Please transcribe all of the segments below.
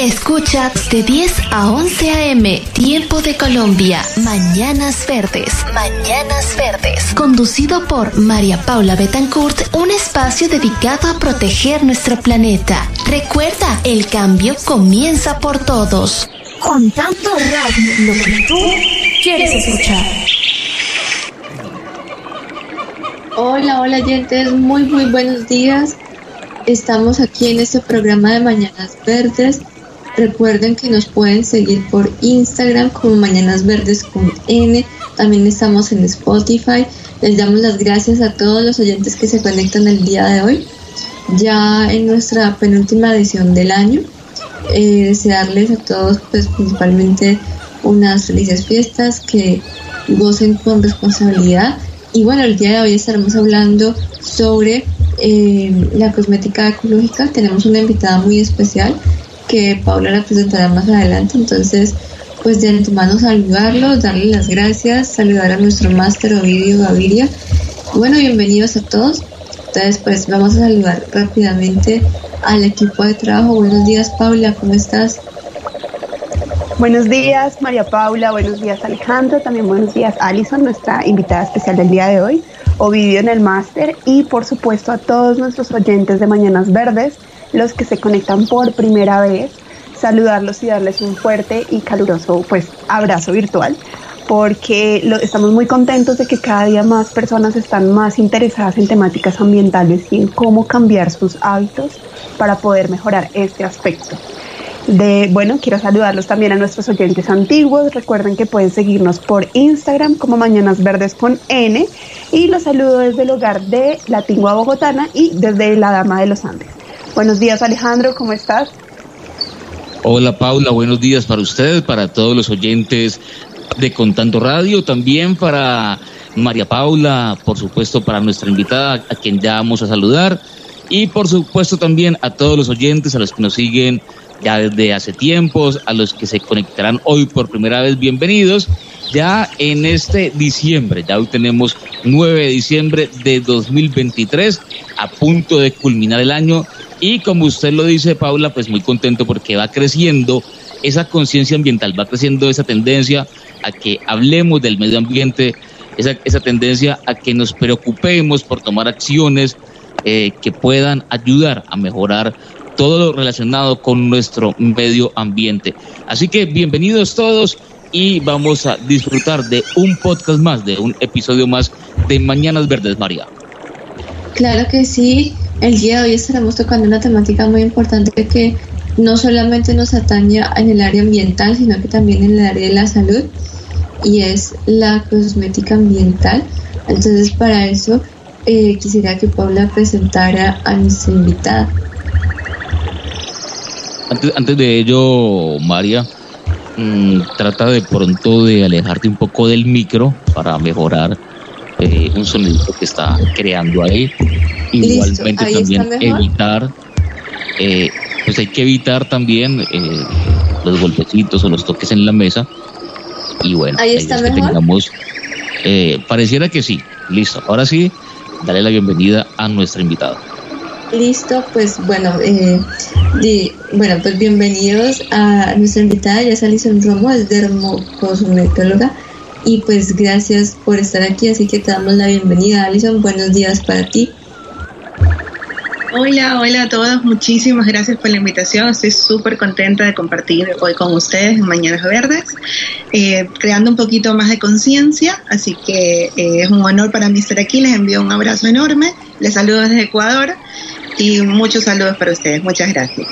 Escucha de 10 a 11 a.m. Tiempo de Colombia. Mañanas Verdes. Mañanas Verdes. Conducido por María Paula Betancourt, un espacio dedicado a proteger nuestro planeta. Recuerda, el cambio comienza por todos. Contando radio, lo que tú quieres escuchar. Hola, hola, oyentes. Muy, muy buenos días. Estamos aquí en este programa de Mañanas Verdes Recuerden que nos pueden seguir por Instagram como Mañanas Verdes con N. También estamos en Spotify. Les damos las gracias a todos los oyentes que se conectan el día de hoy. Ya en nuestra penúltima edición del año. Eh, desearles a todos, pues principalmente unas felices fiestas, que gocen con responsabilidad. Y bueno, el día de hoy estaremos hablando sobre eh, la cosmética ecológica. Tenemos una invitada muy especial que Paula la presentará más adelante. Entonces, pues de antemano saludarlos, darle las gracias, saludar a nuestro máster Ovidio Gaviria. Bueno, bienvenidos a todos. Entonces, pues vamos a saludar rápidamente al equipo de trabajo. Buenos días, Paula, ¿cómo estás? Buenos días, María Paula. Buenos días, Alejandro. También buenos días, Alison, nuestra invitada especial del día de hoy. Ovidio en el máster y, por supuesto, a todos nuestros oyentes de Mañanas Verdes los que se conectan por primera vez, saludarlos y darles un fuerte y caluroso pues abrazo virtual porque estamos muy contentos de que cada día más personas están más interesadas en temáticas ambientales y en cómo cambiar sus hábitos para poder mejorar este aspecto. De, bueno, quiero saludarlos también a nuestros oyentes antiguos. Recuerden que pueden seguirnos por Instagram como Mañanas Verdes con N. Y los saludo desde el hogar de la Tingua Bogotana y desde la Dama de los Andes. Buenos días Alejandro, ¿cómo estás? Hola Paula, buenos días para ustedes, para todos los oyentes de Contando Radio, también para María Paula, por supuesto para nuestra invitada, a quien ya vamos a saludar, y por supuesto también a todos los oyentes, a los que nos siguen ya desde hace tiempos, a los que se conectarán hoy por primera vez, bienvenidos. Ya en este diciembre, ya hoy tenemos 9 de diciembre de 2023, a punto de culminar el año y como usted lo dice, Paula, pues muy contento porque va creciendo esa conciencia ambiental, va creciendo esa tendencia a que hablemos del medio ambiente, esa, esa tendencia a que nos preocupemos por tomar acciones eh, que puedan ayudar a mejorar todo lo relacionado con nuestro medio ambiente. Así que bienvenidos todos y vamos a disfrutar de un podcast más, de un episodio más de Mañanas Verdes, María. Claro que sí. El día de hoy estaremos tocando una temática muy importante que no solamente nos atañe en el área ambiental, sino que también en el área de la salud, y es la cosmética ambiental. Entonces, para eso eh, quisiera que Paula presentara a nuestra invitada. Antes, antes de ello, María, mmm, trata de pronto de alejarte un poco del micro para mejorar eh, un sonido que está creando ahí. Igualmente también evitar, eh, pues hay que evitar también eh, los golpecitos o los toques en la mesa. Y bueno, ahí está que tengamos, eh, pareciera que sí, listo. Ahora sí, dale la bienvenida a nuestra invitada. Listo, pues bueno, eh, bueno, pues bienvenidos a nuestra invitada, ya es Alison Romo, es dermocosmetóloga y pues gracias por estar aquí, así que te damos la bienvenida, Alison. Buenos días para ti. Hola, hola a todos, muchísimas gracias por la invitación. Estoy súper contenta de compartir hoy con ustedes en Mañanas Verdes, eh, creando un poquito más de conciencia, así que eh, es un honor para mí estar aquí. Les envío un abrazo enorme, les saludo desde Ecuador y muchos saludos para ustedes. Muchas gracias.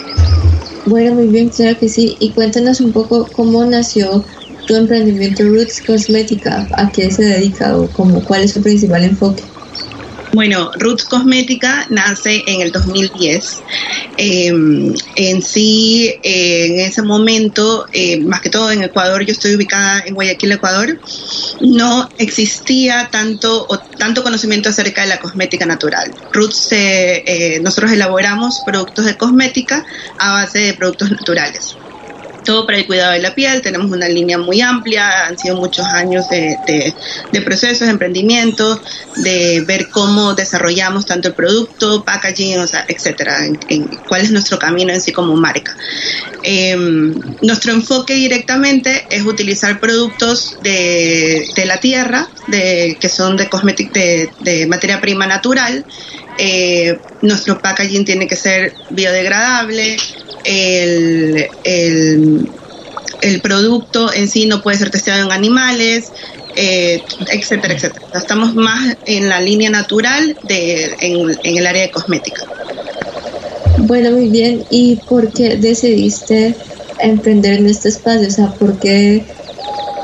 Bueno, muy bien, claro que sí. Y cuéntanos un poco cómo nació tu emprendimiento Roots Cosmética, a qué se dedica o como, cuál es su principal enfoque. Bueno, Roots Cosmética nace en el 2010 Em, en sí, eh, en ese momento, eh, más que todo en Ecuador, yo estoy ubicada en Guayaquil, Ecuador, no existía tanto, o tanto conocimiento acerca de la cosmética natural. Roots, eh, nosotros elaboramos productos de cosmética a base de productos naturales todo para el cuidado de la piel, tenemos una línea muy amplia, han sido muchos años de, procesos, de emprendimiento, de ver cómo desarrollamos tanto el producto, packaging, o sea, etcétera, cuál es nuestro camino en sí como marca. Em, nuestro enfoque directamente es utilizar productos de, la tierra, de, que son de, de materia prima natural, eh, nuestro packaging tiene que ser biodegradable, el, el, producto en sí no puede ser testeado en animales, eh, etcétera, etcétera. Estamos más en la línea natural de, en, el área de cosmética. Bueno, muy bien. ¿Y por qué decidiste emprender en este espacio? O sea, ¿por qué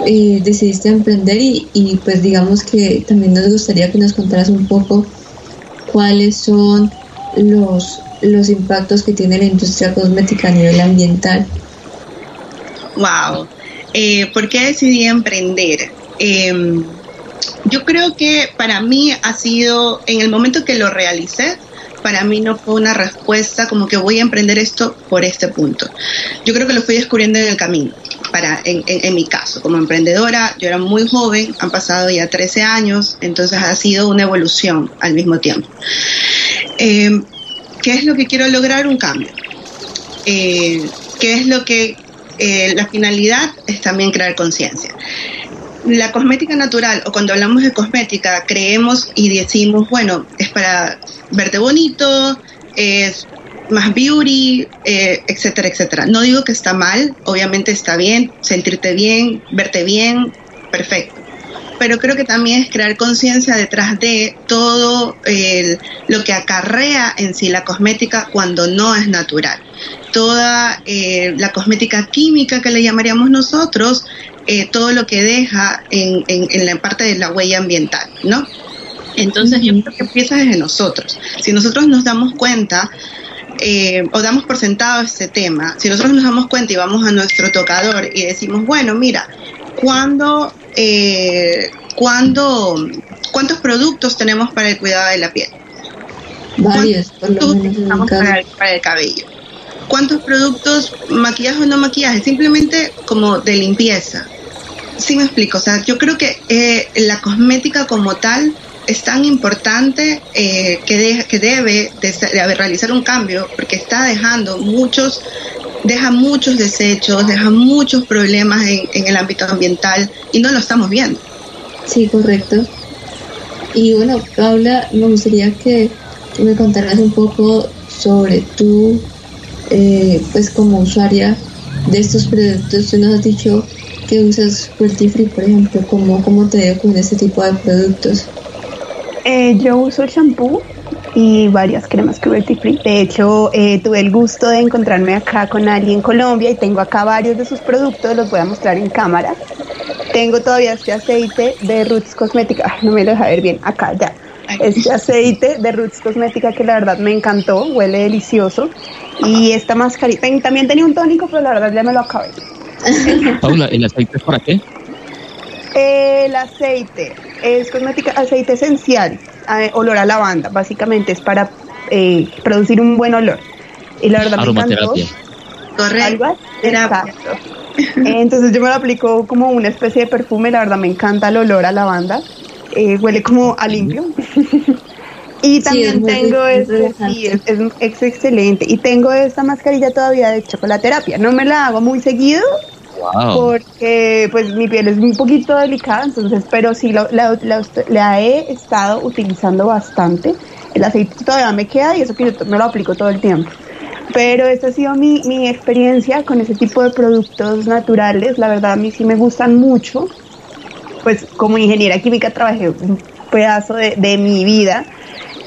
eh, decidiste emprender? Y, y pues digamos que también nos gustaría que nos contaras un poco cuáles son los los impactos que tiene la industria cosmética a nivel ambiental. Wow. Eh, ¿Por qué decidí emprender? Em, yo creo que para mí ha sido, en el momento que lo realicé, para mí no fue una respuesta como que voy a emprender esto por este punto. Yo creo que lo fui descubriendo en el camino. Para, en, en, mi caso, como emprendedora, yo era muy joven, han pasado ya 13 años, entonces ha sido una evolución al mismo tiempo. Eh, ¿Qué es lo que quiero lograr? Un cambio. Eh, ¿Qué es lo que eh, la finalidad es también crear conciencia? La cosmética natural, o cuando hablamos de cosmética, creemos y decimos, bueno, es para verte bonito, es más beauty, eh, etcétera, etcétera. No digo que está mal, obviamente está bien, sentirte bien, verte bien, perfecto pero creo que también es crear conciencia detrás de todo lo que acarrea en sí la cosmética cuando no es natural. Toda eh, la cosmética química que le llamaríamos nosotros, eh, todo lo que deja en, la parte de la huella ambiental, ¿no? Entonces yo creo que empieza desde nosotros. Si nosotros nos damos cuenta eh, o damos por sentado este tema, si nosotros nos damos cuenta y vamos a nuestro tocador y decimos, bueno, mira, cuando eh, ¿cuántos productos tenemos para el cuidado de la piel? Varios, por lo menos para, el, cabello. ¿Cuántos productos, maquillaje o no maquillaje? Simplemente como de limpieza. Sí me explico, o sea, yo creo que eh, la cosmética como tal es tan importante eh, que, que debe de, realizar un cambio porque está dejando muchos deja muchos desechos, deja muchos problemas en, el ámbito ambiental y no lo estamos viendo. Sí, correcto. Y bueno, Paula, me gustaría que, me contaras un poco sobre tú, eh, pues como usuaria de estos productos. Tú nos has dicho que usas Free, por ejemplo. ¿Cómo, cómo te veo con este tipo de productos? Eh, yo uso el shampoo y varias cremas cruelty free. De hecho, eh, tuve el gusto de encontrarme acá con alguien en Colombia y tengo acá varios de sus productos, los voy a mostrar en cámara. Tengo todavía este aceite de Roots Cosmética, no me lo deja ver bien, acá ya. Este aceite de Roots Cosmética que la verdad me encantó, huele delicioso. Y esta mascarita, también tenía un tónico, pero la verdad ya me lo acabé. Paula, ¿el aceite es para qué? El aceite es cosmética, aceite esencial olor a lavanda, básicamente es para eh, producir un buen olor. Y la verdad me encantó. Correcto. Entonces yo me lo aplico como una especie de perfume, la verdad me encanta el olor a lavanda, eh, huele como a limpio. y también tengo este, sí, es, es, excelente. Y tengo esta mascarilla todavía de chocolaterapia. No me la hago muy seguido, porque pues mi piel es un poquito delicada, entonces, pero sí la, he estado utilizando bastante. El aceite todavía me queda y eso que yo me lo aplico todo el tiempo. Pero esta ha sido mi, mi experiencia con ese tipo de productos naturales. La verdad a mí sí me gustan mucho. Pues como ingeniera química trabajé un pedazo de mi vida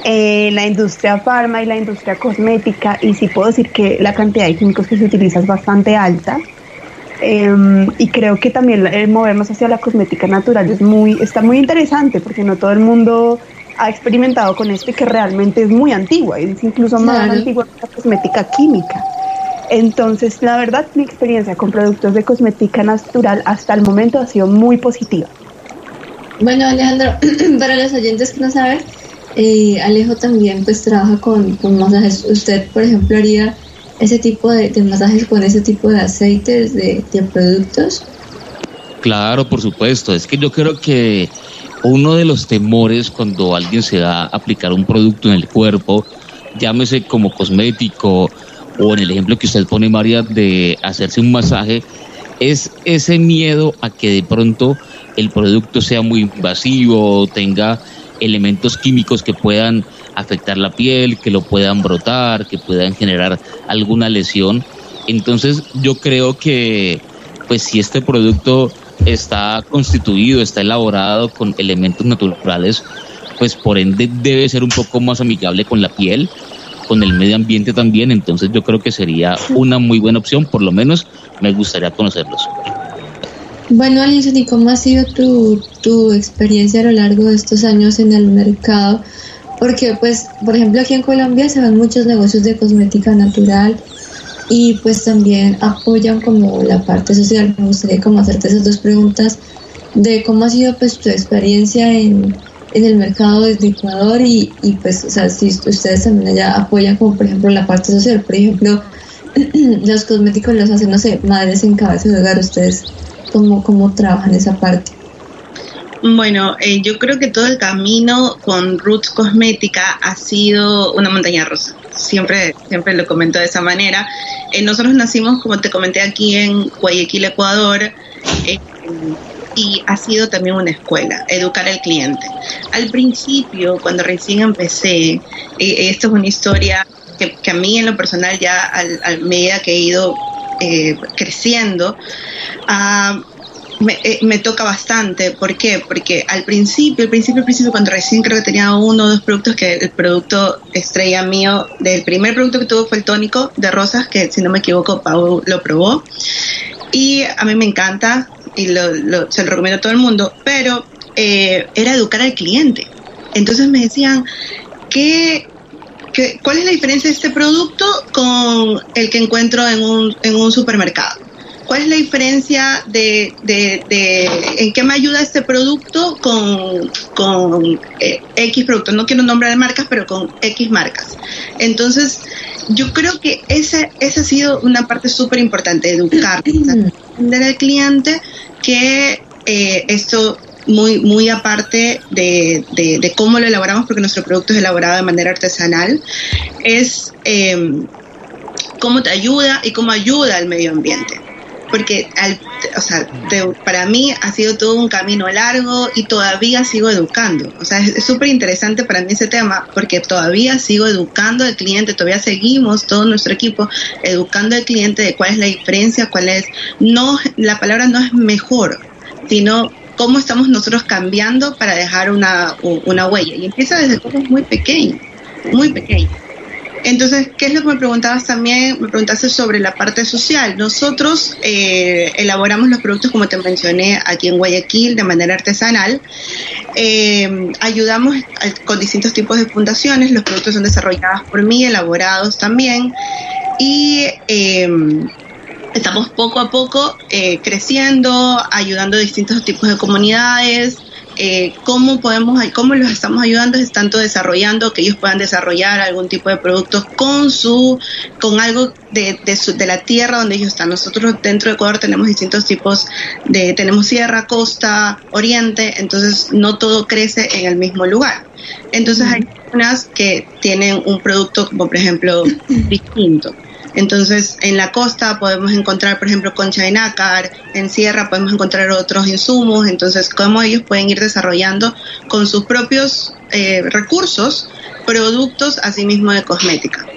en la industria farma y la industria cosmética y sí puedo decir que la cantidad de químicos que se utiliza es bastante alta. Em, y creo que también el movernos hacia la cosmética natural es muy, está muy interesante porque no todo el mundo ha experimentado con esto y que realmente es muy antigua, es incluso más antigua que la cosmética química. Entonces, la verdad, mi experiencia con productos de cosmética natural hasta el momento ha sido muy positiva. Bueno, Alejandro, para los oyentes que no saben, eh, Alejo también pues trabaja con, masajes. ¿Usted, por ejemplo, haría ese tipo de, masajes con ese tipo de aceites, de, de productos? Claro, por supuesto. Es que yo creo que uno de los temores cuando alguien se va a aplicar un producto en el cuerpo, llámese como cosmético o en el ejemplo que usted pone, María, de hacerse un masaje, es ese miedo a que de pronto el producto sea muy invasivo, tenga elementos químicos que puedan afectar la piel, que lo puedan brotar, que puedan generar alguna lesión. Entonces yo creo que pues si este producto está constituido, está elaborado con elementos naturales, pues por ende debe ser un poco más amigable con la piel, con el medio ambiente también, entonces yo creo que sería una muy buena opción, por lo menos me gustaría conocerlos. Bueno, Alison, ¿y cómo ha sido tu, tu experiencia a lo largo de estos años en el mercado? Porque, pues, por ejemplo, aquí en Colombia se ven muchos negocios de cosmética natural y pues también apoyan como la parte social. Me gustaría como hacerte esas dos preguntas de cómo ha sido pues tu experiencia en, en el mercado desde Ecuador y, y pues, o sea, si ustedes también allá apoyan como por ejemplo la parte social, por ejemplo, los cosméticos los hacen, no sé, madres en cabeza de hogar, ustedes cómo, cómo trabajan esa parte. Bueno, eh, yo creo que todo el camino con Roots Cosmética ha sido una montaña rusa. Siempre, siempre lo comento de esa manera. Eh, nosotros nacimos, como te comenté, aquí en Guayaquil, Ecuador. Eh, y ha sido también una escuela, educar al cliente. Al principio, cuando recién empecé, esto es una historia que, a mí en lo personal ya a medida que he ido creciendo, uh, eh, me, toca bastante. ¿Por qué? Porque al principio, al principio, al principio, cuando recién creo que tenía uno o dos productos, que el producto estrella mío, del primer producto que tuvo fue el tónico de rosas, que si no me equivoco, Pau lo probó. Y a mí me encanta y lo, se lo recomiendo a todo el mundo, pero eh, era educar al cliente. Entonces me decían, ¿qué, qué, cuál es la diferencia de este producto con el que encuentro en un, en un supermercado? ¿Cuál es la diferencia de, en qué me ayuda este producto con, con eh, X productos? No quiero nombrar de marcas, pero con X marcas. Entonces, yo creo que esa, esa ha sido una parte súper importante, educar, entender al cliente que eh, esto muy, muy aparte de, de, cómo lo elaboramos, porque nuestro producto es elaborado de manera artesanal, es eh, cómo te ayuda y cómo ayuda al medio ambiente porque al, o sea, para mí ha sido todo un camino largo y todavía sigo educando. O sea, es súper interesante para mí ese tema porque todavía sigo educando al cliente, todavía seguimos todo nuestro equipo educando al cliente de cuál es la diferencia, cuál es, no, la palabra no es mejor, sino cómo estamos nosotros cambiando para dejar una, una huella. Y empieza desde cosas muy pequeñas, muy pequeñas. Entonces, ¿qué es lo que me preguntabas también? Me preguntaste sobre la parte social. Nosotros eh, elaboramos los productos, como te mencioné, aquí en Guayaquil de manera artesanal. Eh, ayudamos con distintos tipos de fundaciones. Los productos son desarrollados por mí, elaborados también. Y eh, estamos poco a poco creciendo, ayudando a distintos tipos de comunidades. Eh, cómo podemos, cómo los estamos ayudando es tanto desarrollando que ellos puedan desarrollar algún tipo de productos con su, con algo de, de, la tierra donde ellos están. Nosotros dentro de Ecuador tenemos distintos tipos de, tenemos sierra, costa, oriente, entonces no todo crece en el mismo lugar. Entonces hay unas que tienen un producto como por ejemplo distinto. Entonces, en la costa podemos encontrar, por ejemplo, concha de nácar, en sierra podemos encontrar otros insumos, entonces, cómo ellos pueden ir desarrollando con sus propios eh, recursos productos, asimismo de cosmética.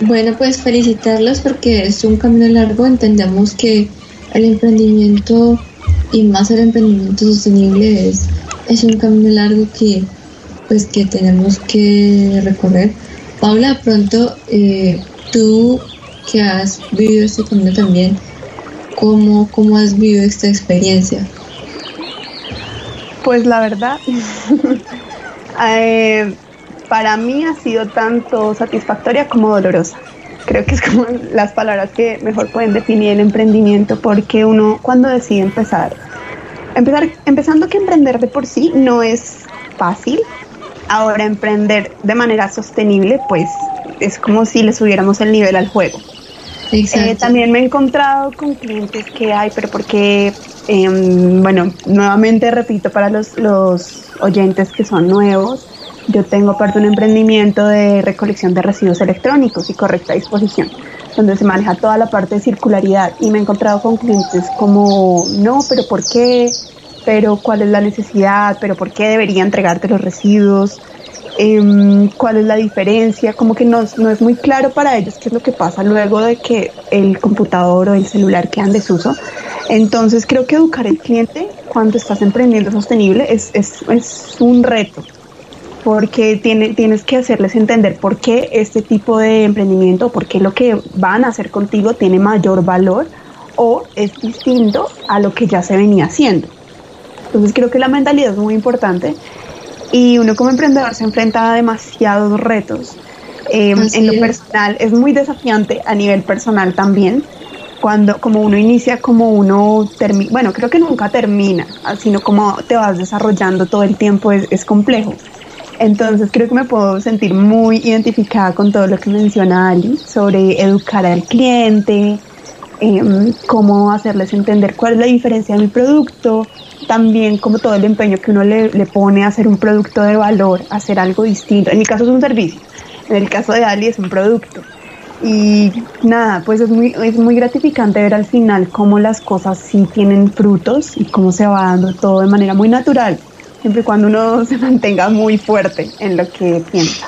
Bueno, pues felicitarlos porque es un camino largo. Entendemos que el emprendimiento y más el emprendimiento sostenible es, es un camino largo que pues que tenemos que recorrer. Paula, pronto eh, tú que has vivido este camino también, ¿cómo, cómo has vivido esta experiencia? Pues la verdad, Eh, para mí ha sido tanto satisfactoria como dolorosa. Creo que es como las palabras que mejor pueden definir el emprendimiento porque uno cuando decide empezar, empezar empezando que emprender de por sí no es fácil. Ahora emprender de manera sostenible pues es como si le subiéramos el nivel al juego. Eh, también me he encontrado con clientes que hay, pero porque, em, bueno, nuevamente repito para los, los oyentes que son nuevos, yo tengo parte de un emprendimiento de recolección de residuos electrónicos y correcta disposición, donde se maneja toda la parte de circularidad y me he encontrado con clientes como, no, pero ¿por qué? Pero ¿cuál es la necesidad? ¿Pero por qué debería entregarte los residuos? Eh, cuál es la diferencia, como que no, no, es muy claro para ellos qué es lo que pasa luego de que el computador o el celular quedan en desuso. Entonces creo que educar al cliente cuando estás emprendiendo sostenible es, es, es un reto, porque tiene, tienes que hacerles entender por qué este tipo de emprendimiento, por qué lo que van a hacer contigo tiene mayor valor o es distinto a lo que ya se venía haciendo. Entonces creo que la mentalidad es muy importante y uno como emprendedor se enfrenta a demasiados retos. Eh, en lo personal es muy desafiante a nivel personal también. Cuando como uno inicia, como uno termina, bueno, creo que nunca termina, sino como te vas desarrollando todo el tiempo es, es complejo. Entonces creo que me puedo sentir muy identificada con todo lo que menciona Ali sobre educar al cliente, eh, cómo hacerles entender cuál es la diferencia de mi producto, también como todo el empeño que uno le, le, pone a hacer un producto de valor, a hacer algo distinto. En mi caso es un servicio, en el caso de Ali es un producto. Y nada, pues es muy, es muy gratificante ver al final cómo las cosas sí tienen frutos y cómo se va dando todo de manera muy natural, siempre y cuando uno se mantenga muy fuerte en lo que piensa.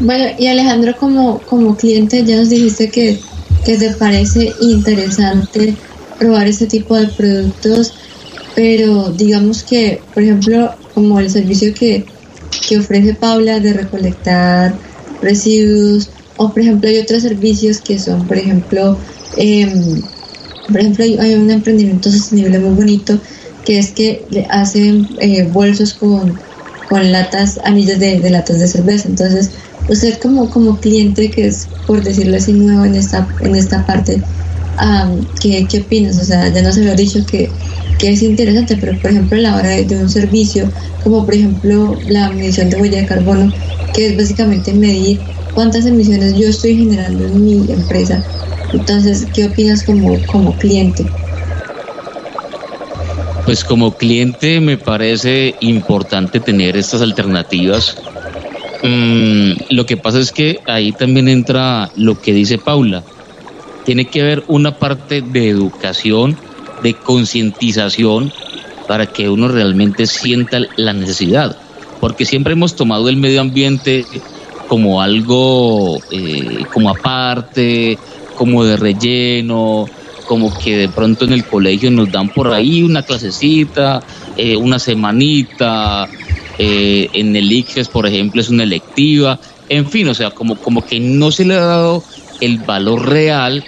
Bueno, y Alejandro, como, como cliente, ya nos dijiste que, que te parece interesante probar ese tipo de productos pero digamos que, por ejemplo, como el servicio que, que ofrece Paula de recolectar residuos, o por ejemplo hay otros servicios que son, por ejemplo, em, por ejemplo hay un emprendimiento sostenible muy bonito que es que le hacen eh, bolsos con, con latas, anillos de, de, latas de cerveza. Entonces, usted como, como cliente que es, por decirlo así, nuevo en esta, en esta parte, um, ¿qué, ¿qué opinas? O sea, ya nos había dicho que que es interesante, pero por ejemplo a la hora de, un servicio, como por ejemplo la medición de huella de carbono, que es básicamente medir cuántas emisiones yo estoy generando en mi empresa. Entonces, ¿qué opinas como, como cliente? Pues como cliente me parece importante tener estas alternativas. Mm, lo que pasa es que ahí también entra lo que dice Paula. Tiene que haber una parte de educación de concientización para que uno realmente sienta la necesidad. Porque siempre hemos tomado el medio ambiente como algo eh, como aparte, como de relleno, como que de pronto en el colegio nos dan por ahí una clasecita, eh, una semanita, eh, en el ICFES, por ejemplo, es una electiva, en fin, o sea, como, como que no se le ha dado el valor real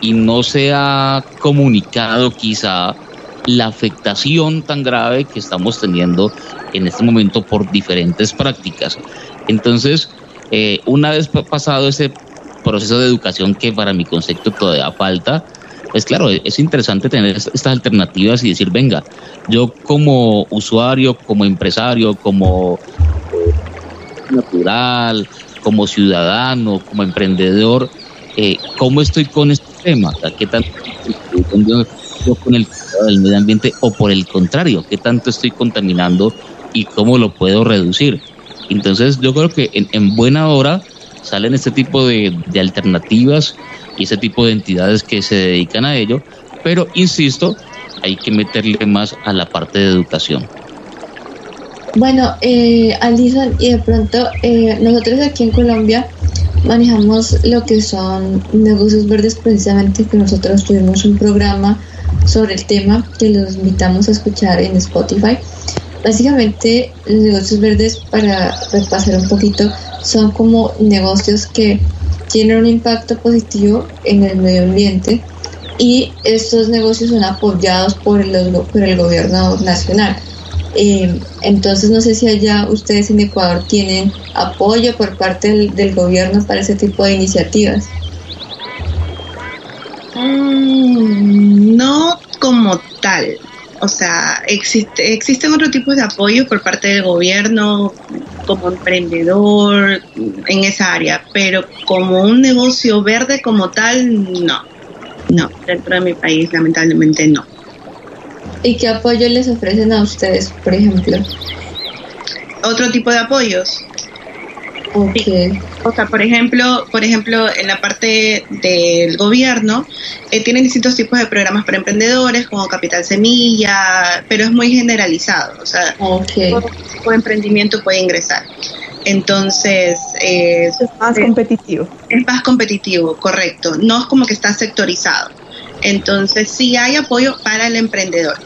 y no se ha comunicado quizá la afectación tan grave que estamos teniendo en este momento por diferentes prácticas. Entonces, eh, una vez pasado ese proceso de educación que para mi concepto todavía falta, pues claro, es interesante tener estas alternativas y decir, venga, yo como usuario, como empresario, como natural, como ciudadano, como emprendedor, eh, ¿cómo estoy con este tema? ¿Qué tanto estoy con el del medio ambiente o por el contrario, qué tanto estoy contaminando y cómo lo puedo reducir? Entonces yo creo que en, buena hora salen este tipo de, de alternativas y ese tipo de entidades que se dedican a ello, pero insisto, hay que meterle más a la parte de educación. Bueno, eh, Alison, y de pronto eh, nosotros aquí en Colombia manejamos lo que son negocios verdes precisamente que nosotros tuvimos un programa sobre el tema que los invitamos a escuchar en Spotify. Básicamente los negocios verdes para repasar un poquito son como negocios que tienen un impacto positivo en el medio ambiente y estos negocios son apoyados por el, por el gobierno nacional. Eh, entonces no sé si allá ustedes en Ecuador tienen apoyo por parte del, gobierno para ese tipo de iniciativas. Mm, no como tal. O sea, existe, existen otros tipos de apoyo por parte del gobierno como emprendedor en esa área, pero como un negocio verde como tal, no. No, dentro de mi país lamentablemente no. ¿Y qué apoyo les ofrecen a ustedes, por ejemplo? Otro tipo de apoyos. Okay. O sea, por ejemplo, por ejemplo, en la parte del gobierno eh, tienen distintos tipos de programas para emprendedores, como Capital Semilla, pero es muy generalizado. O sea, okay. todo tipo de emprendimiento puede ingresar. Entonces, eh, es más eh, competitivo. Es más competitivo, correcto. No es como que está sectorizado. Entonces, sí hay apoyo para el emprendedor.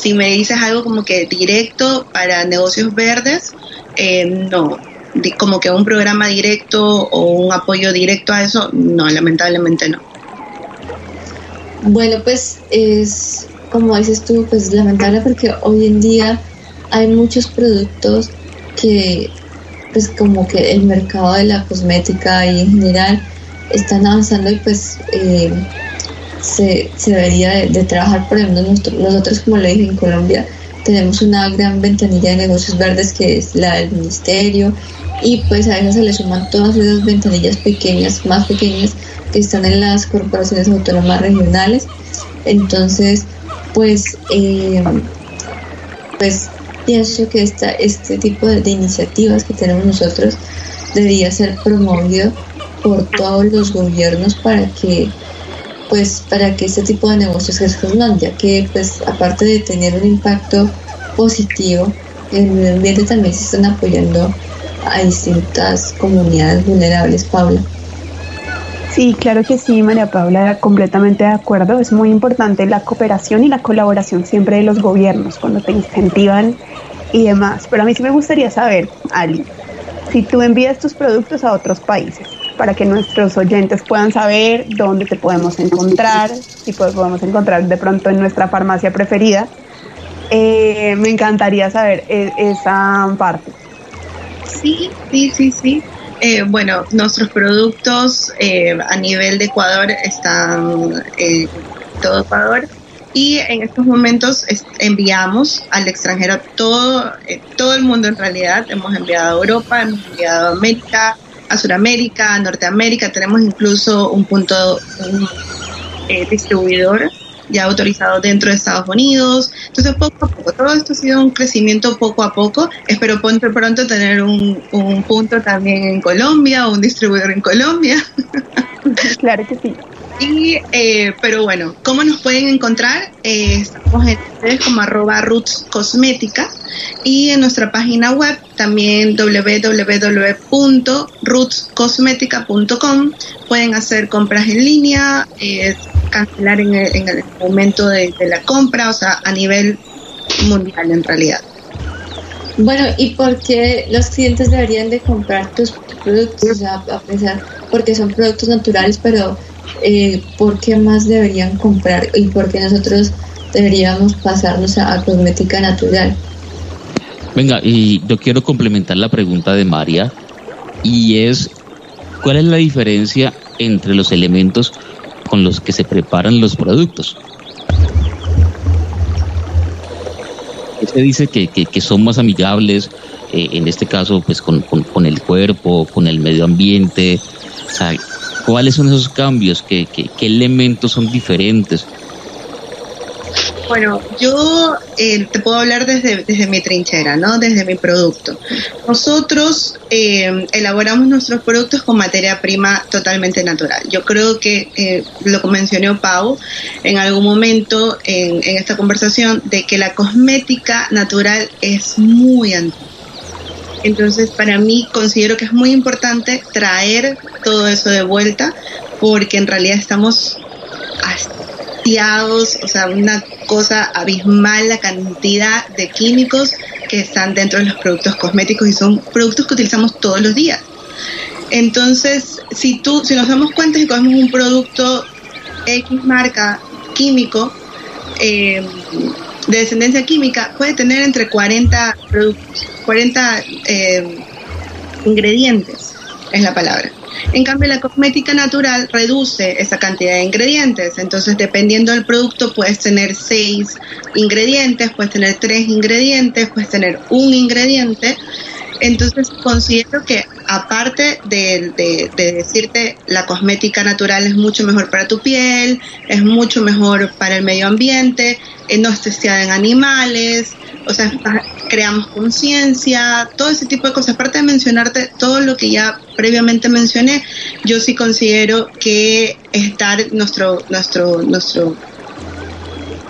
Si me dices algo como que directo para negocios verdes, eh, no. Como que un programa directo o un apoyo directo a eso, no, lamentablemente no. Bueno, pues es, como dices tú, pues lamentable porque hoy en día hay muchos productos que, pues como que el mercado de la cosmética y en general están avanzando y pues eh, se, debería de, trabajar, por ejemplo, nosotros, como le dije en Colombia, tenemos una gran ventanilla de negocios verdes que es la del ministerio y pues a veces se le suman todas esas ventanillas pequeñas, más pequeñas que están en las corporaciones autónomas regionales. Entonces, pues, eh, pues pienso que esta, este tipo de, de iniciativas que tenemos nosotros debería ser promovido por todos los gobiernos para que pues para que este tipo de negocios crezcan ya que pues aparte de tener un impacto positivo en el medio ambiente también se están apoyando a distintas comunidades vulnerables, Paula. Sí, claro que sí, María Paula, completamente de acuerdo. Es muy importante la cooperación y la colaboración siempre de los gobiernos cuando te incentivan y demás. Pero a mí sí me gustaría saber, Ali, si tú envías tus productos a otros países, para que nuestros oyentes puedan saber dónde te podemos encontrar, si podemos encontrar de pronto en nuestra farmacia preferida. Eh, me encantaría saber e, esa parte. Sí, sí, sí, sí. Eh, bueno, nuestros productos eh, a nivel de Ecuador están en todo Ecuador y en estos momentos enviamos al extranjero todo, todo el mundo en realidad. Hemos enviado a Europa, hemos enviado a América, a Sudamérica, a Norteamérica, tenemos incluso un punto un, eh, distribuidor ya autorizado dentro de Estados Unidos. Entonces, poco a poco, todo esto ha sido un crecimiento poco a poco. Espero pronto, tener un, un punto también en Colombia o un distribuidor en Colombia. Claro que sí. Y, eh, pero bueno, ¿cómo nos pueden encontrar? Eh, estamos en redes como arroba roots cosmética y en nuestra página web también www.rootscosmética.com pueden hacer compras en línea, eh, cancelar en el, momento de, la compra, o sea, a nivel mundial en realidad. Bueno, ¿y por qué los clientes deberían de comprar tus productos? a pesar, porque son productos naturales, pero eh, por qué más deberían comprar y por qué nosotros deberíamos pasarnos a, cosmética natural. Venga, y yo quiero complementar la pregunta de María y es, ¿cuál es la diferencia entre los elementos con los que se preparan los productos? Se dice que, que, son más amigables, eh, en este caso, pues con, con, el cuerpo, con el medio ambiente. O sea, ¿Cuáles son esos cambios? ¿Qué, elementos son diferentes? Bueno, yo eh, te puedo hablar desde, desde mi trinchera, ¿no? Desde mi producto. Nosotros eh, elaboramos nuestros productos con materia prima totalmente natural. Yo creo que eh, lo mencionó Pau en algún momento en, en esta conversación de que la cosmética natural es muy antigua entonces, para mí considero que es muy importante traer todo eso de vuelta porque en realidad estamos hastiados, o sea, una cosa abismal la cantidad de químicos que están dentro de los productos cosméticos y son productos que utilizamos todos los días. Entonces, si tú, si nos damos cuenta y cogemos un producto X marca químico, eh, de descendencia química puede tener entre 40 productos, 40 eh, ingredientes, es la palabra. En cambio, la cosmética natural reduce esa cantidad de ingredientes. Entonces, dependiendo del producto, puedes tener seis ingredientes, puedes tener tres ingredientes, puedes tener un ingrediente. Entonces, considero que aparte de, decirte la cosmética natural es mucho mejor para tu piel, es mucho mejor para el medio ambiente, eh, no es testeada en animales, o sea, creamos conciencia, todo ese tipo de cosas. Aparte de mencionarte todo lo que ya previamente mencioné, yo sí considero que estar nuestro, nuestro, nuestro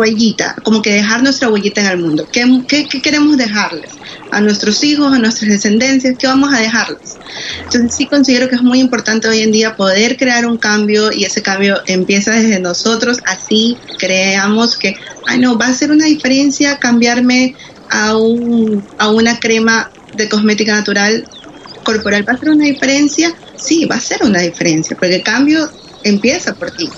huellita, como que dejar nuestra huellita en el mundo. ¿Qué, qué, qué queremos dejarles? a nuestros hijos, a nuestras descendencias, ¿qué vamos a dejarles? Entonces sí considero que es muy importante hoy en día poder crear un cambio y ese cambio empieza desde nosotros, así creamos que, ay no, va a ser una diferencia cambiarme a, un, a una crema de cosmética natural corporal, ¿va a ser una diferencia? Sí, va a ser una diferencia, porque el cambio empieza por ti.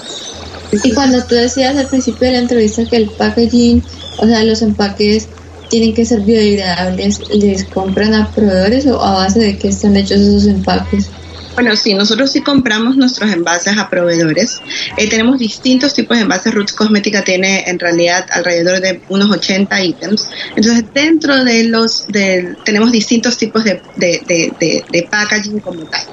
Y cuando tú decías al principio de la entrevista que el packaging, o sea, los empaques tienen que ser biodegradables, ¿les compran a proveedores o a base de qué están hechos esos empaques? Bueno, sí, nosotros sí compramos nuestros envases a proveedores. Eh, tenemos distintos tipos de envases. Roots Cosmética tiene en realidad alrededor de unos 80 ítems. Entonces, dentro de los, de, tenemos distintos tipos de, de, packaging como tal.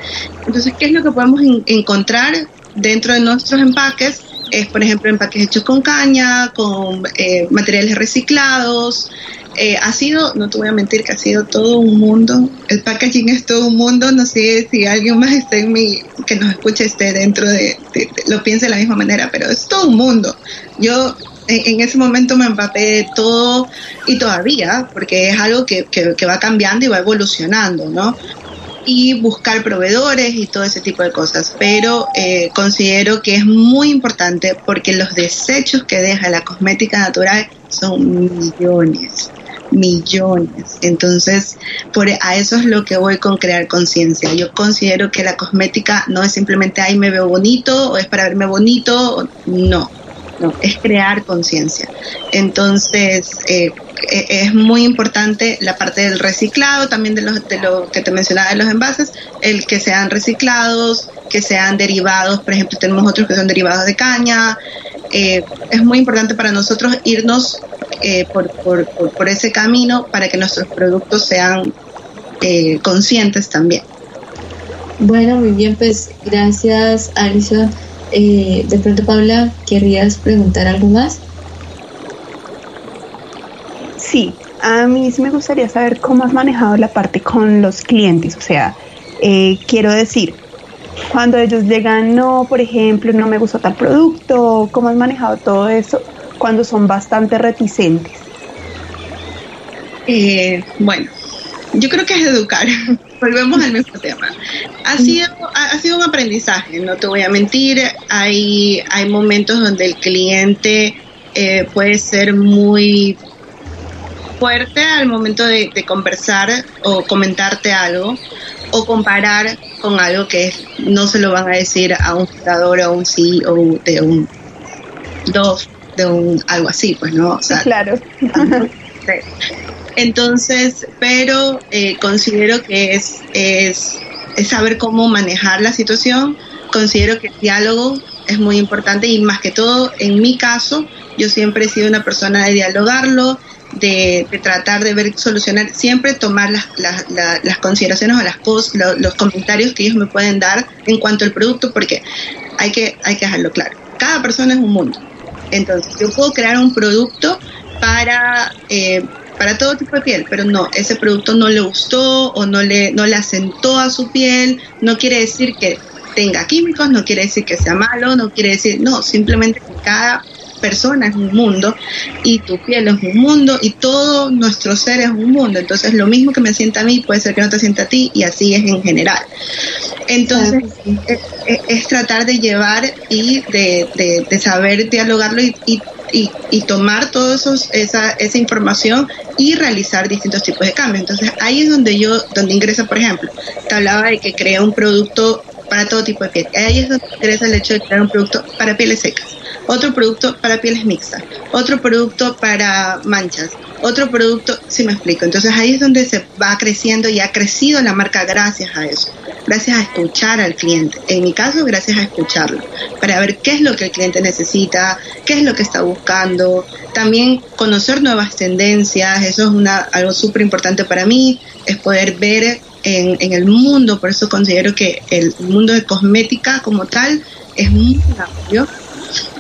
Entonces, ¿qué es lo que podemos encontrar dentro de nuestros empaques? Es, por ejemplo, empaques hechos con caña, con eh, materiales reciclados, eh, ha sido, no te voy a mentir, que ha sido todo un mundo. El packaging es todo un mundo. No sé si alguien más está en mi, que nos escuche esté dentro de, lo piense de la misma manera, pero es todo un mundo. Yo en, ese momento me empapé todo y todavía, porque es algo que, que, va cambiando y va evolucionando, ¿no? Y buscar proveedores y todo ese tipo de cosas. Pero eh, considero que es muy importante porque los desechos que deja la cosmética natural son millones millones. Entonces, por a eso es lo que voy con crear conciencia. Yo considero que la cosmética no es simplemente, ay, me veo bonito o es para verme bonito. No, no, es crear conciencia. Entonces, eh, es muy importante la parte del reciclado, también de, lo que te mencionaba de los envases, el que sean reciclados, que sean derivados, por ejemplo, tenemos otros que son derivados de caña. Eh, es muy importante para nosotros irnos eh, por, por, por, ese camino para que nuestros productos sean eh, conscientes también. Bueno, muy bien, pues gracias. Eh, de pronto, Paula, ¿querrías preguntar algo más? Sí, a mí sí me gustaría saber cómo has manejado la parte con los clientes. O sea, quiero decir, cuando ellos llegan, no, por ejemplo, no me gustó tal producto, ¿cómo has manejado todo eso cuando son bastante reticentes? Eh, bueno, yo creo que es educar. Volvemos al mismo tema. Ha sido, ha, sido un aprendizaje, no te voy a mentir. Hay, hay momentos donde el cliente eh, puede ser muy fuerte al momento de, conversar o comentarte algo o comparar con algo que no se lo van a decir a un fundador o a un CEO de un dos de un algo así, pues no, o sea, claro. Entonces, pero eh, considero que es, es, es saber cómo manejar la situación. Considero que el diálogo es muy importante y más que todo, en mi caso, yo siempre he sido una persona de dialogarlo, de, tratar de ver, solucionar, siempre tomar las, las, consideraciones o las cosas, los comentarios que ellos me pueden dar en cuanto al producto, porque hay que, hay que dejarlo claro. Cada persona es un mundo. Entonces, yo puedo crear un producto para, eh, para todo tipo de piel, pero no, ese producto no le gustó o no le, no le asentó a su piel, no quiere decir que tenga químicos, no quiere decir que sea malo, no quiere decir, no, simplemente que cada persona es un mundo y tu piel es un mundo y todo nuestro ser es un mundo. Entonces lo mismo que me sienta a mí puede ser que no te sienta a ti y así es en general. Entonces es, tratar de llevar y de, de, saber dialogarlo y, y, y, tomar toda esa, esa información y realizar distintos tipos de cambios. Entonces ahí es donde yo, donde ingresa, por ejemplo, te hablaba de que crea un producto para todo tipo de piel. Ahí es donde ingresa el hecho de crear un producto para pieles secas otro producto para pieles mixtas, otro producto para manchas, otro producto, si me explico. Entonces ahí es donde se va creciendo y ha crecido la marca gracias a eso, gracias a escuchar al cliente. En mi caso, gracias a escucharlo, para ver qué es lo que el cliente necesita, qué es lo que está buscando, también conocer nuevas tendencias, eso es una, algo súper importante para mí, es poder ver en, en, el mundo, por eso considero que el mundo de cosmética como tal es muy amplio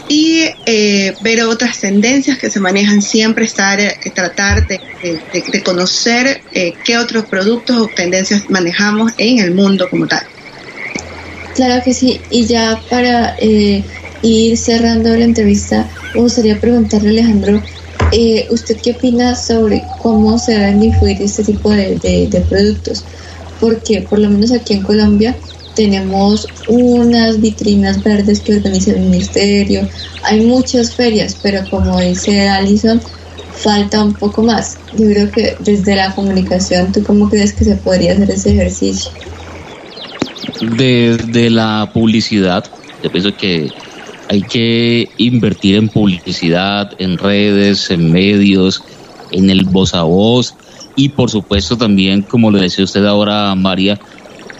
y eh, ver otras tendencias que se manejan siempre, estar, eh, tratar de, de, conocer eh, qué otros productos o tendencias manejamos en el mundo como tal. Claro que sí, y ya para eh, ir cerrando la entrevista, me gustaría preguntarle Alejandro, ¿usted qué opina sobre cómo se deben difundir este tipo de, de productos? Porque por lo menos aquí en Colombia, tenemos unas vitrinas verdes que organiza el ministerio, hay muchas ferias, pero como dice Alison, falta un poco más. Yo creo que desde la comunicación, ¿tú cómo crees que se podría hacer ese ejercicio? Desde la publicidad, yo pienso que hay que invertir en publicidad, en redes, en medios, en el voz a voz y por supuesto también, como lo decía usted ahora, María,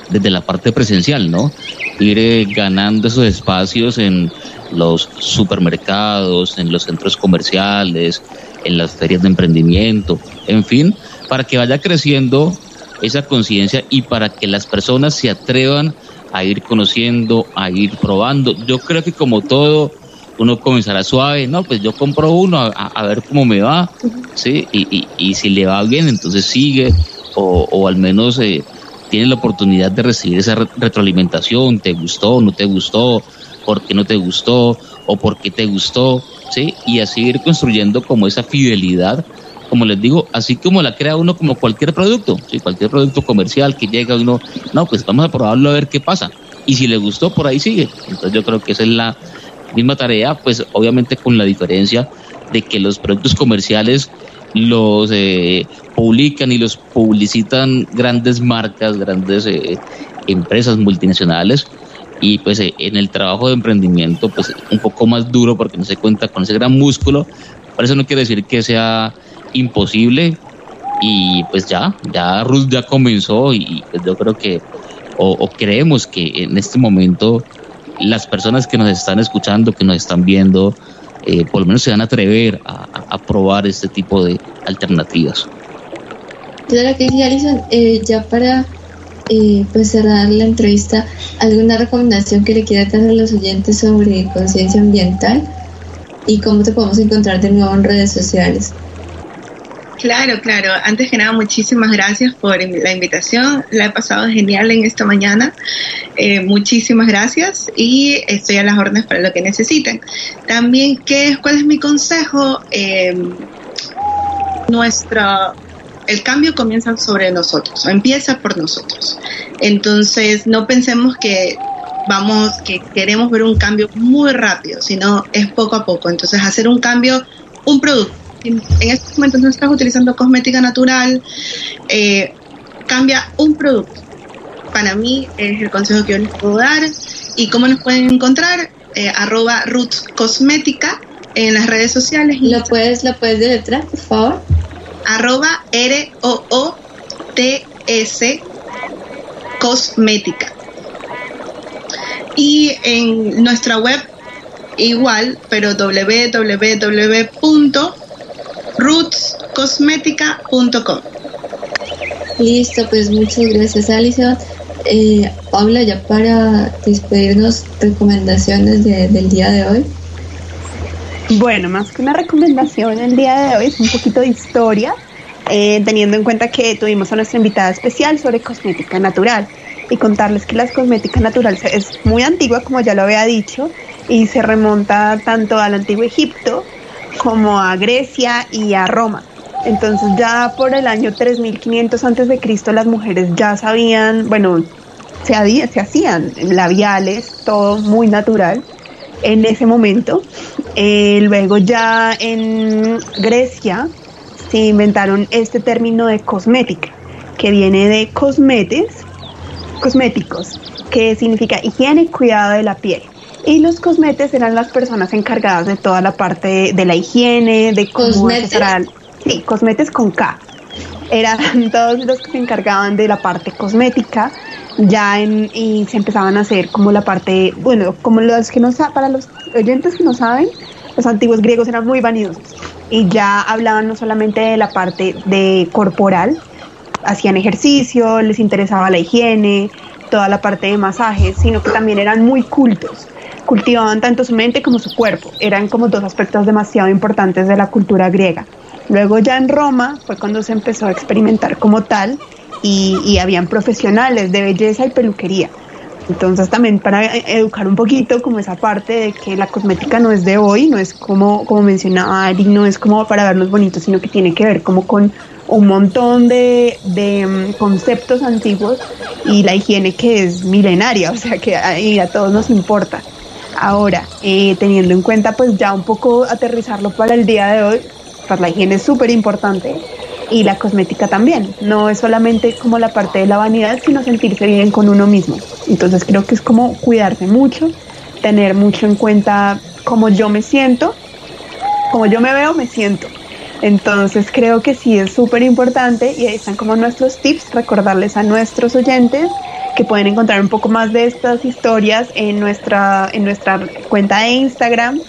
desde la parte presencial, ¿no? Ir eh, ganando esos espacios en los supermercados, en los centros comerciales, en las ferias de emprendimiento, en fin, para que vaya creciendo esa conciencia y para que las personas se atrevan a ir conociendo, a ir probando. Yo creo que como todo, uno comenzará suave, no, pues yo compro uno a, ver cómo me va, ¿sí? Y, y, si le va bien, entonces sigue, o, o al menos eh, tienes la oportunidad de recibir esa retroalimentación, te gustó, no te gustó, por qué no te gustó o por qué te gustó, ¿sí? Y así ir construyendo como esa fidelidad, como les digo, así como la crea uno como cualquier producto, ¿sí? Cualquier producto comercial que llega uno, no, pues vamos a probarlo a ver qué pasa. Y si le gustó, por ahí sigue. Entonces yo creo que esa es la misma tarea, pues obviamente con la diferencia de que los productos comerciales los eh, publican y los publicitan grandes marcas, grandes eh, empresas multinacionales. Y pues eh, en el trabajo de emprendimiento pues un poco más duro porque no se cuenta con ese gran músculo, por eso no quiere decir que sea imposible. Y pues ya, ya Ruth ya comenzó y pues yo creo que o, o creemos que en este momento las personas que nos están escuchando, que nos están viendo, eh, por lo menos se van a atrever a, probar este tipo de alternativas. Claro que sí, Alison. Ya para eh, pues cerrar la entrevista, ¿alguna recomendación que le quiera dar a los oyentes sobre conciencia ambiental y cómo te podemos encontrar de nuevo en redes sociales? Claro, claro. Antes que nada, muchísimas gracias por la invitación. La he pasado genial en esta mañana. Eh, muchísimas gracias y estoy a las órdenes para lo que necesiten. También, ¿qué, ¿cuál es mi consejo? Eh, nuestra, el cambio comienza sobre nosotros, empieza por nosotros. Entonces, no pensemos que vamos, que queremos ver un cambio muy rápido, sino es poco a poco. Entonces, hacer un cambio, un producto en estos momentos no estás utilizando cosmética natural, eh, cambia un producto. Para mí es el consejo que yo les puedo dar. ¿Y cómo nos pueden encontrar? Eh, arroba Roots Cosmética en las redes sociales. ¿Lo puedes, ¿Lo puedes deletrar, por favor? Arroba R-O-O-T-S Cosmética. Y en nuestra web igual, pero www rootscosmética.com. Listo, pues muchas gracias Alison. Eh, Paula, ya para despedirnos, recomendaciones del día de hoy. Bueno, más que una recomendación el día de hoy es un poquito de historia, eh, teniendo en cuenta que tuvimos a nuestra invitada especial sobre cosmética natural y contarles que la cosmética natural es muy antigua, como ya lo había dicho, y se remonta tanto al antiguo Egipto como a Grecia y a Roma. Entonces ya por el año 3500 antes de Cristo las mujeres ya sabían, bueno, se, se hacían labiales, todo muy natural en ese momento. Eh, luego ya en Grecia se inventaron este término de cosmética, que viene de cosmetes, cosméticos, que significa higiene y cuidado de la piel. Y los cosmetes eran las personas encargadas de toda la parte de la higiene, de cómo Sí, cosmetes con K. Eran todos los que se encargaban de la parte cosmética, ya en, y se empezaban a hacer como la parte, bueno, como los que no para los oyentes que no saben, los antiguos griegos eran muy vanidosos y ya hablaban no solamente de la parte de corporal, hacían ejercicio, les interesaba la higiene, toda la parte de masajes, sino que también eran muy cultos. Cultivaban tanto su mente como su cuerpo. Eran como dos aspectos demasiado importantes de la cultura griega. Luego ya en Roma fue cuando se empezó a experimentar como tal y, y habían profesionales de belleza y peluquería. Entonces también para educar un poquito como esa parte de que la cosmética no es de hoy, no es como, como mencionaba Ari, no es como para vernos bonitos, sino que tiene que ver como con un montón de, mm, conceptos antiguos y la higiene que es milenaria, o sea que a, a todos nos importa. Ahora, eh, teniendo en cuenta pues ya un poco aterrizarlo para el día de hoy, pues la higiene es súper importante y la cosmética también. No es solamente como la parte de la vanidad, sino sentirse bien con uno mismo. Entonces creo que es como cuidarse mucho, tener mucho en cuenta cómo yo me siento, como yo me veo, me siento. Entonces creo que sí es súper importante y ahí están como nuestros tips, recordarles a nuestros oyentes que pueden encontrar un poco más de estas historias en nuestra, en nuestra cuenta de Instagram,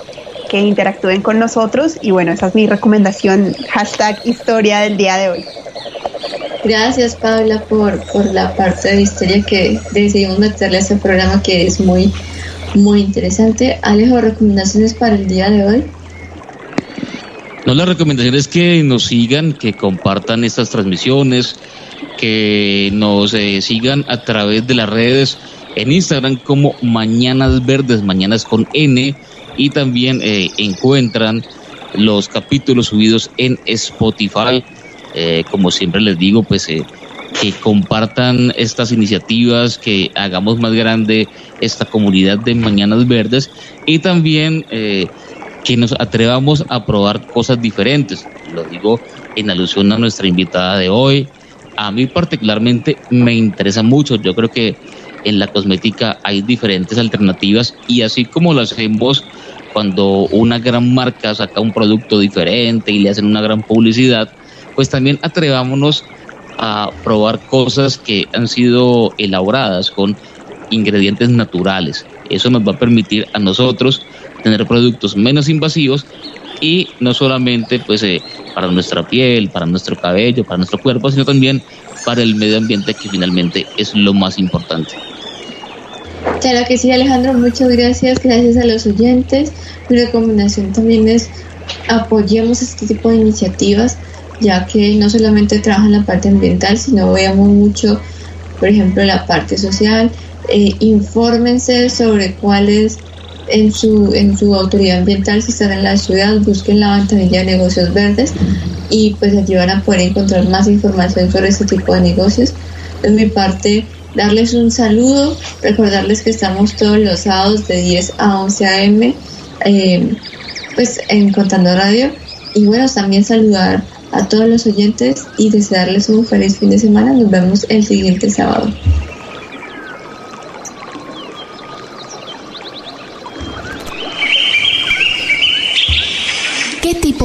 que interactúen con nosotros y bueno, esa es mi recomendación, hashtag historia del día de hoy. Gracias Paula por, por la parte de historia que decidimos meterle a este programa que es muy, muy interesante. Alejo, recomendaciones para el día de hoy. No, la recomendación es que nos sigan, que compartan estas transmisiones, que nos eh, sigan a través de las redes en Instagram como Mañanas Verdes, Mañanas con N, y también eh, encuentran los capítulos subidos en Spotify. Eh, como siempre les digo, pues que compartan estas iniciativas, que hagamos más grande esta comunidad de Mañanas Verdes y también que nos atrevamos a probar cosas diferentes. Lo digo en alusión a nuestra invitada de hoy. A mí particularmente me interesa mucho. Yo creo que en la cosmética hay diferentes alternativas y así como lo hacemos cuando una gran marca saca un producto diferente y le hacen una gran publicidad, pues también atrevámonos a probar cosas que han sido elaboradas con ingredientes naturales. Eso nos va a permitir a nosotros tener productos menos invasivos y no solamente pues eh, para nuestra piel, para nuestro cabello, para nuestro cuerpo, sino también para el medio ambiente que finalmente es lo más importante. Claro que sí, Alejandro, muchas gracias, gracias a los oyentes. Mi recomendación también es apoyemos este tipo de iniciativas, ya que no solamente trabajan la parte ambiental, sino veamos mucho, por ejemplo, la parte social. Eh, infórmense sobre cuáles en su, en su autoridad ambiental, si están en la ciudad, busquen la ventanilla de negocios verdes y pues allí van a poder encontrar más información sobre este tipo de negocios. De mi parte, darles un saludo, recordarles que estamos todos los sábados de 10 a 11 a.m. Eh, pues en Contando Radio y bueno, también saludar a todos los oyentes y desearles un feliz fin de semana. Nos vemos el siguiente sábado.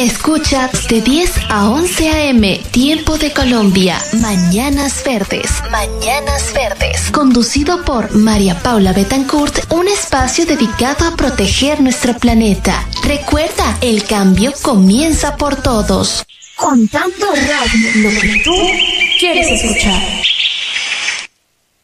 Escucha de 10 a 11 a.m. Tiempo de Colombia. Mañanas Verdes. Mañanas Verdes. Conducido por María Paula Betancourt, un espacio dedicado a proteger nuestro planeta. Recuerda, el cambio comienza por todos. Contando radio, lo que tú quieres escuchar.